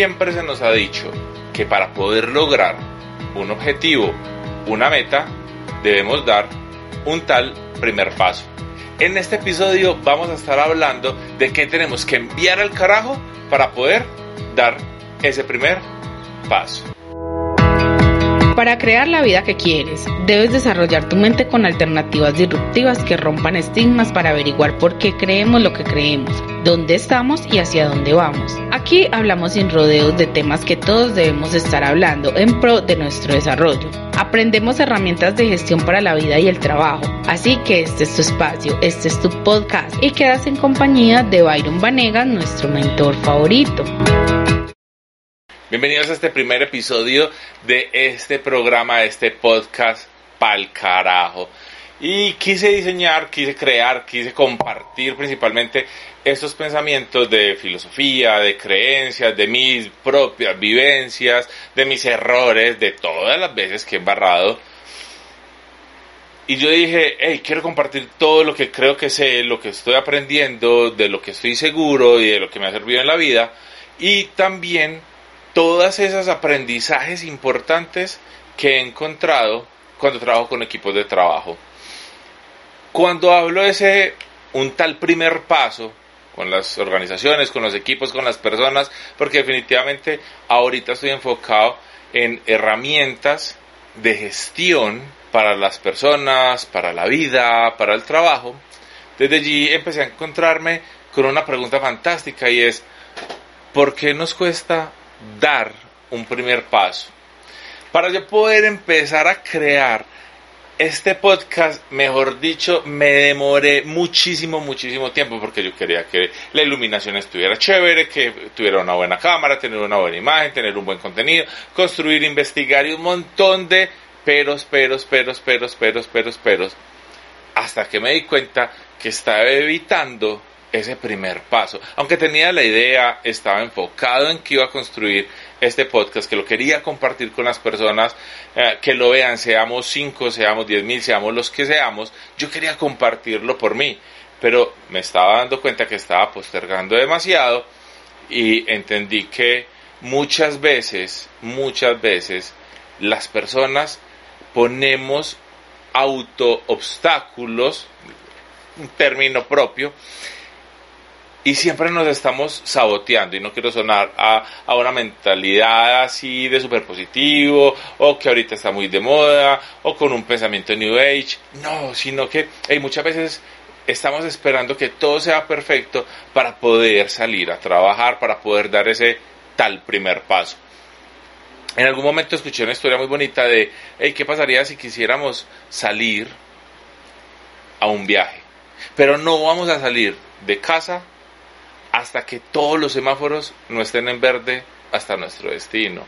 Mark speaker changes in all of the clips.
Speaker 1: Siempre se nos ha dicho que para poder lograr un objetivo, una meta, debemos dar un tal primer paso. En este episodio vamos a estar hablando de qué tenemos que enviar al carajo para poder dar ese primer paso.
Speaker 2: Para crear la vida que quieres, debes desarrollar tu mente con alternativas disruptivas que rompan estigmas para averiguar por qué creemos lo que creemos, dónde estamos y hacia dónde vamos. Aquí hablamos sin rodeos de temas que todos debemos estar hablando en pro de nuestro desarrollo. Aprendemos herramientas de gestión para la vida y el trabajo. Así que este es tu espacio, este es tu podcast y quedas en compañía de Byron Vanegas, nuestro mentor favorito.
Speaker 1: Bienvenidos a este primer episodio de este programa, de este podcast pal carajo. Y quise diseñar, quise crear, quise compartir principalmente estos pensamientos de filosofía, de creencias, de mis propias vivencias, de mis errores, de todas las veces que he embarrado. Y yo dije, hey, quiero compartir todo lo que creo que sé, lo que estoy aprendiendo, de lo que estoy seguro y de lo que me ha servido en la vida. Y también todas esas aprendizajes importantes que he encontrado cuando trabajo con equipos de trabajo. Cuando hablo de ese un tal primer paso con las organizaciones, con los equipos, con las personas, porque definitivamente ahorita estoy enfocado en herramientas de gestión para las personas, para la vida, para el trabajo. Desde allí empecé a encontrarme con una pregunta fantástica y es, ¿por qué nos cuesta dar un primer paso. Para yo poder empezar a crear este podcast, mejor dicho, me demoré muchísimo, muchísimo tiempo porque yo quería que la iluminación estuviera chévere, que tuviera una buena cámara, tener una buena imagen, tener un buen contenido, construir, investigar y un montón de peros, peros, peros, peros, peros, peros, peros, hasta que me di cuenta que estaba evitando ese primer paso. Aunque tenía la idea, estaba enfocado en que iba a construir este podcast, que lo quería compartir con las personas, eh, que lo vean, seamos 5, seamos 10 mil, seamos los que seamos, yo quería compartirlo por mí, pero me estaba dando cuenta que estaba postergando demasiado y entendí que muchas veces, muchas veces, las personas ponemos auto obstáculos, un término propio, y siempre nos estamos saboteando y no quiero sonar a, a una mentalidad así de super positivo o que ahorita está muy de moda o con un pensamiento New Age, no, sino que hey, muchas veces estamos esperando que todo sea perfecto para poder salir a trabajar, para poder dar ese tal primer paso. En algún momento escuché una historia muy bonita de, hey, ¿qué pasaría si quisiéramos salir a un viaje? Pero no vamos a salir de casa hasta que todos los semáforos no estén en verde hasta nuestro destino.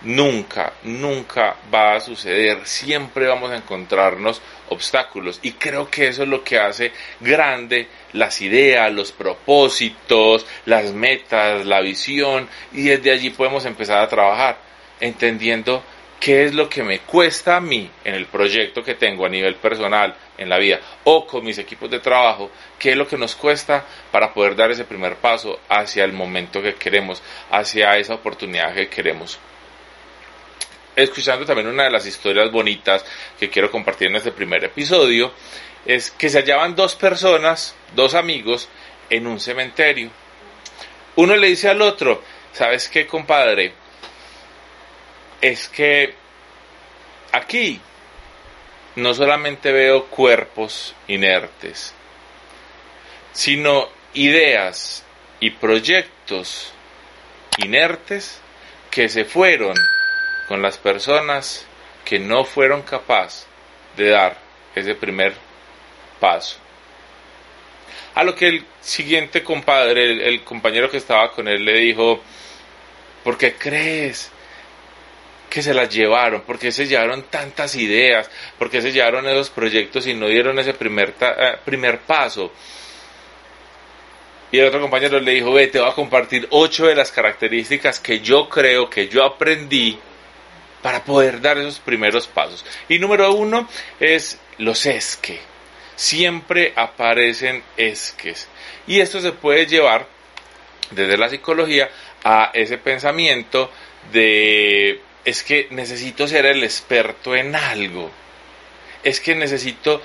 Speaker 1: Nunca, nunca va a suceder. Siempre vamos a encontrarnos obstáculos. Y creo que eso es lo que hace grande las ideas, los propósitos, las metas, la visión. Y desde allí podemos empezar a trabajar, entendiendo qué es lo que me cuesta a mí en el proyecto que tengo a nivel personal en la vida o con mis equipos de trabajo, qué es lo que nos cuesta para poder dar ese primer paso hacia el momento que queremos, hacia esa oportunidad que queremos. Escuchando también una de las historias bonitas que quiero compartir en este primer episodio, es que se hallaban dos personas, dos amigos, en un cementerio. Uno le dice al otro, ¿sabes qué, compadre? es que aquí no solamente veo cuerpos inertes, sino ideas y proyectos inertes que se fueron con las personas que no fueron capaces de dar ese primer paso. A lo que el siguiente compadre, el, el compañero que estaba con él, le dijo, ¿por qué crees? Que se las llevaron, porque se llevaron tantas ideas, porque se llevaron esos proyectos y no dieron ese primer, eh, primer paso. Y el otro compañero le dijo, ve, te voy a compartir ocho de las características que yo creo que yo aprendí para poder dar esos primeros pasos. Y número uno es los esque. Siempre aparecen esques. Y esto se puede llevar desde la psicología a ese pensamiento de es que necesito ser el experto en algo. Es que necesito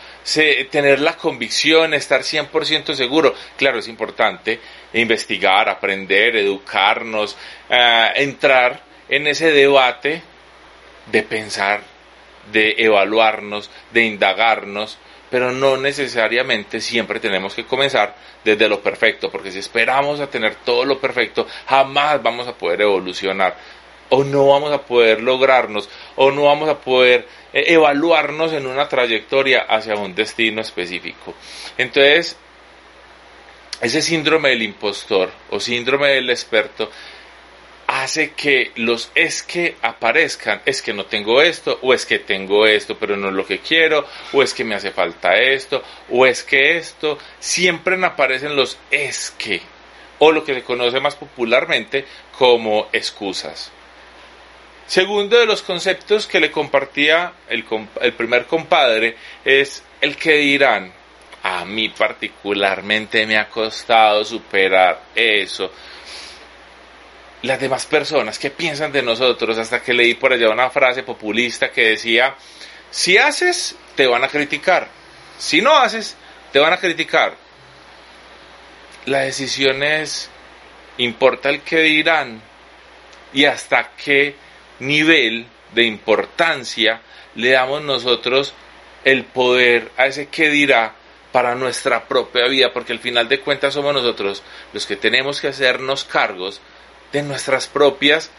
Speaker 1: tener la convicción, estar 100% seguro. Claro, es importante investigar, aprender, educarnos, eh, entrar en ese debate de pensar, de evaluarnos, de indagarnos, pero no necesariamente siempre tenemos que comenzar desde lo perfecto, porque si esperamos a tener todo lo perfecto, jamás vamos a poder evolucionar o no vamos a poder lograrnos o no vamos a poder eh, evaluarnos en una trayectoria hacia un destino específico. Entonces, ese síndrome del impostor o síndrome del experto hace que los es que aparezcan, es que no tengo esto, o es que tengo esto, pero no es lo que quiero, o es que me hace falta esto, o es que esto, siempre aparecen los es que, o lo que se conoce más popularmente como excusas. Segundo de los conceptos que le compartía el, primer compadre es el que dirán. A mí particularmente me ha costado superar eso. Las demás personas, ¿qué piensan de nosotros? Hasta que leí por allá una frase populista que decía, si haces, te van a criticar. Si no haces, te van a criticar. La decisión es, importa el que dirán y hasta qué nivel de importancia le damos nosotros el poder a ese que dirá para nuestra propia vida, porque al final de cuentas somos nosotros los que tenemos que hacernos cargos de nuestras propias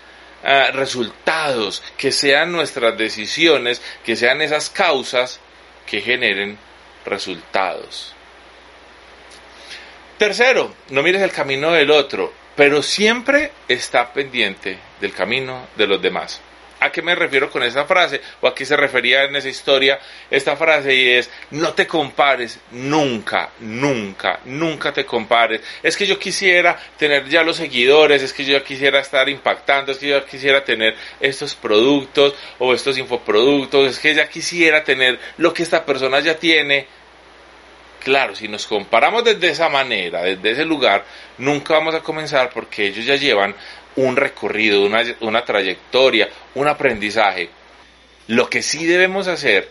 Speaker 1: ah, resultados, que sean nuestras decisiones, que sean esas causas que generen resultados. Tercero, no mires el camino del otro, pero siempre está pendiente del camino de los demás. ¿A qué me refiero con esa frase? ¿O a qué se refería en esa historia esta frase? Y es, no te compares, nunca, nunca, nunca te compares. Es que yo quisiera tener ya los seguidores, es que yo quisiera estar impactando, es que yo quisiera tener estos productos o estos infoproductos, es que ya quisiera tener lo que esta persona ya tiene. Claro, si nos comparamos desde esa manera, desde ese lugar, nunca vamos a comenzar porque ellos ya llevan un recorrido, una, trayectoria, un aprendizaje. Lo que sí debemos hacer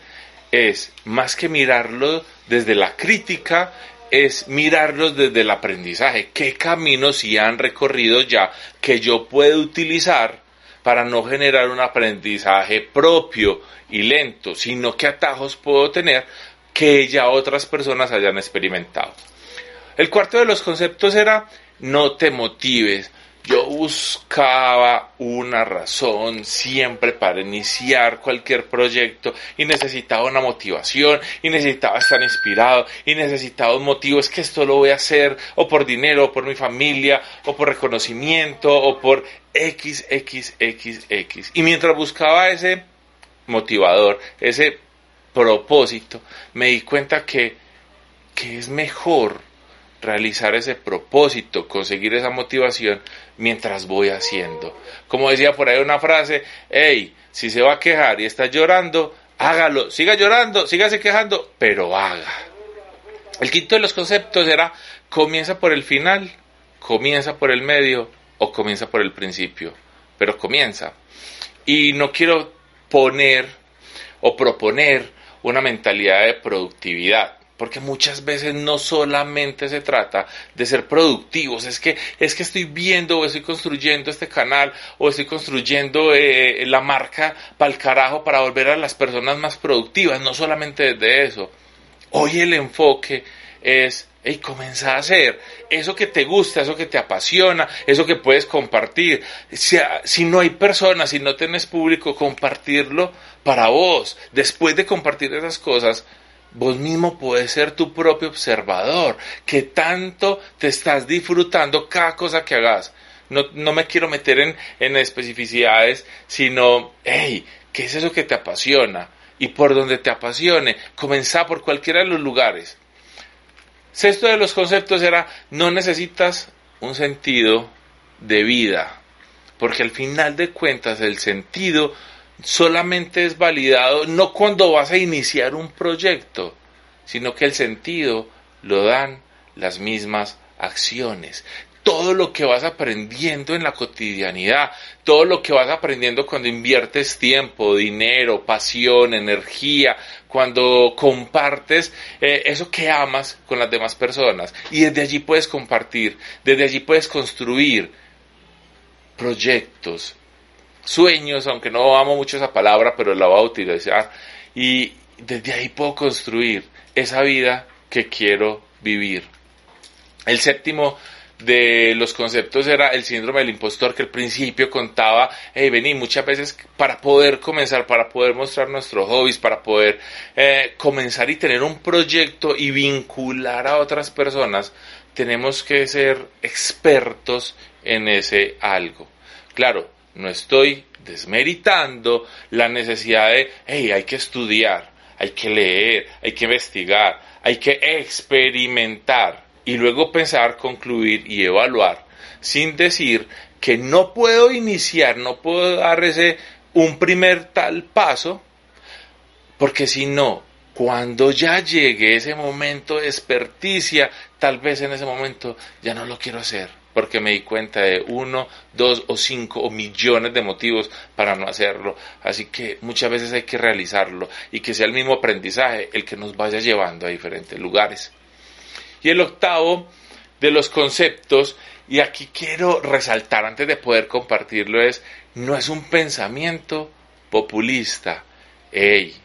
Speaker 1: es, más que mirarlo desde la crítica, es mirarlos desde el aprendizaje. ¿Qué caminos sí han recorrido ya que yo puedo utilizar para no generar un aprendizaje propio y lento, sino qué atajos puedo tener que ya otras personas hayan experimentado? El cuarto de los conceptos era no te motives, yo buscaba una razón siempre para iniciar cualquier proyecto y necesitaba una motivación y necesitaba estar inspirado y necesitaba un motivo, es que esto lo voy a hacer o por dinero o por mi familia o por reconocimiento o por X, X, X, X. Y mientras buscaba ese motivador, ese propósito, me di cuenta que, que es mejor realizar ese propósito, conseguir esa motivación mientras voy haciendo. Como decía por ahí una frase, hey, si se va a quejar y está llorando, hágalo, siga llorando, sígase quejando, pero haga. El quinto de los conceptos era comienza por el final, comienza por el medio o comienza por el principio, pero comienza. Y no quiero poner o proponer una mentalidad de productividad porque muchas veces no solamente se trata de ser productivos, es que, es que estoy viendo o estoy construyendo este canal o estoy construyendo eh, la marca para el carajo para volver a las personas más productivas, no solamente de eso. Hoy el enfoque es y comienza a hacer eso que te gusta, eso que te apasiona, eso que puedes compartir. Si, si, no hay personas, si no tienes público, compartirlo para vos. Después de compartir esas cosas, Vos mismo puedes ser tu propio observador, que tanto te estás disfrutando cada cosa que hagas. No, no me quiero meter en, en especificidades, sino, hey, ¿qué es eso que te apasiona? Y por donde te apasione, comenzá por cualquiera de los lugares. Sexto de los conceptos era, no necesitas un sentido de vida, porque al final de cuentas el sentido solamente es validado no cuando vas a iniciar un proyecto, sino que el sentido lo dan las mismas acciones. Todo lo que vas aprendiendo en la cotidianidad, todo lo que vas aprendiendo cuando inviertes tiempo, dinero, pasión, energía, cuando compartes eh, eso que amas con las demás personas. Y desde allí puedes compartir, desde allí puedes construir proyectos, sueños, aunque no amo mucho esa palabra, pero la voy a utilizar. Y desde ahí puedo construir esa vida que quiero vivir. El séptimo de los conceptos era el síndrome del impostor que al principio contaba, hey, vení, muchas veces para poder comenzar, para poder mostrar nuestros hobbies, para poder eh, comenzar y tener un proyecto y vincular a otras personas, tenemos que ser expertos en ese algo. Claro, no estoy desmeritando la necesidad de, hey, hay que estudiar, hay que leer, hay que investigar, hay que experimentar y luego pensar, concluir y evaluar, sin decir que no puedo iniciar, no puedo dar ese un primer tal paso, porque si no, cuando ya llegue ese momento de experticia, tal vez en ese momento ya no lo quiero hacer porque me di cuenta de uno, dos o cinco o millones de motivos para no hacerlo. Así que muchas veces hay que realizarlo y que sea el mismo aprendizaje el que nos vaya llevando a diferentes lugares. Y el octavo de los conceptos, y aquí quiero resaltar antes de poder compartirlo, es, no es un pensamiento populista, ey,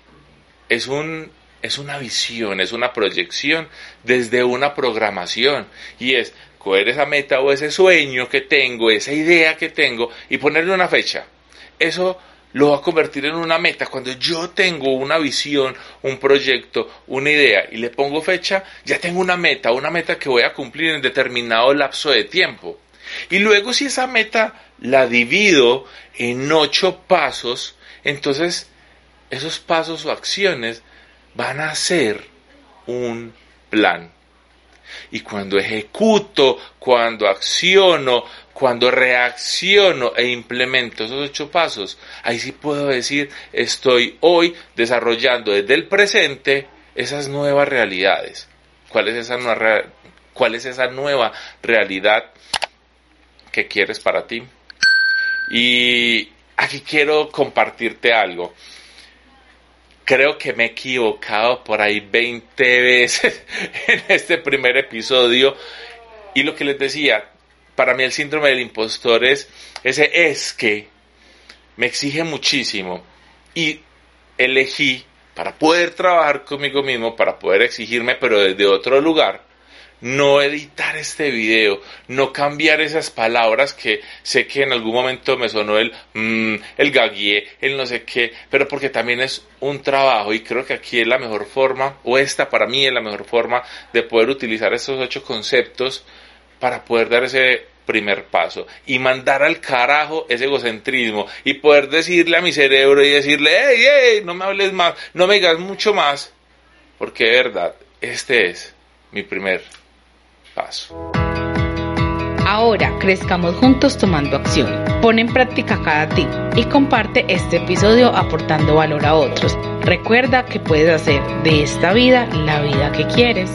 Speaker 1: es un es una visión, es una proyección desde una programación y es coger esa meta o ese sueño que tengo, esa idea que tengo y ponerle una fecha. Eso lo va a convertir en una meta. Cuando yo tengo una visión, un proyecto, una idea y le pongo fecha, ya tengo una meta, una meta que voy a cumplir en determinado lapso de tiempo. Y luego si esa meta la divido en ocho pasos, entonces esos pasos o acciones van a ser un plan. Y cuando ejecuto, cuando acciono, cuando reacciono e implemento esos ocho pasos, ahí sí puedo decir, estoy hoy desarrollando desde el presente esas nuevas realidades. ¿Cuál es esa nueva, cuál es esa nueva realidad que quieres para ti? Y aquí quiero compartirte algo creo que me he equivocado por ahí 20 veces en este primer episodio. Y lo que les decía, para mí el síndrome del impostor es ese es que me exige muchísimo. Y elegí para poder trabajar conmigo mismo, para poder exigirme, pero desde otro lugar, no editar este video, no cambiar esas palabras que sé que en algún momento me sonó el mmm, el gagué, el no sé qué, pero porque también es un trabajo y creo que aquí es la mejor forma, o esta para mí es la mejor forma de poder utilizar estos ocho conceptos para poder dar ese primer paso y mandar al carajo ese egocentrismo y poder decirle a mi cerebro y decirle, hey, hey, no me hables más, no me digas mucho más, porque de verdad, este es mi primer paso.
Speaker 2: Ahora crezcamos juntos tomando acción. Pon en práctica cada tip y comparte este episodio aportando valor a otros. Recuerda que puedes hacer de esta vida la vida que quieres.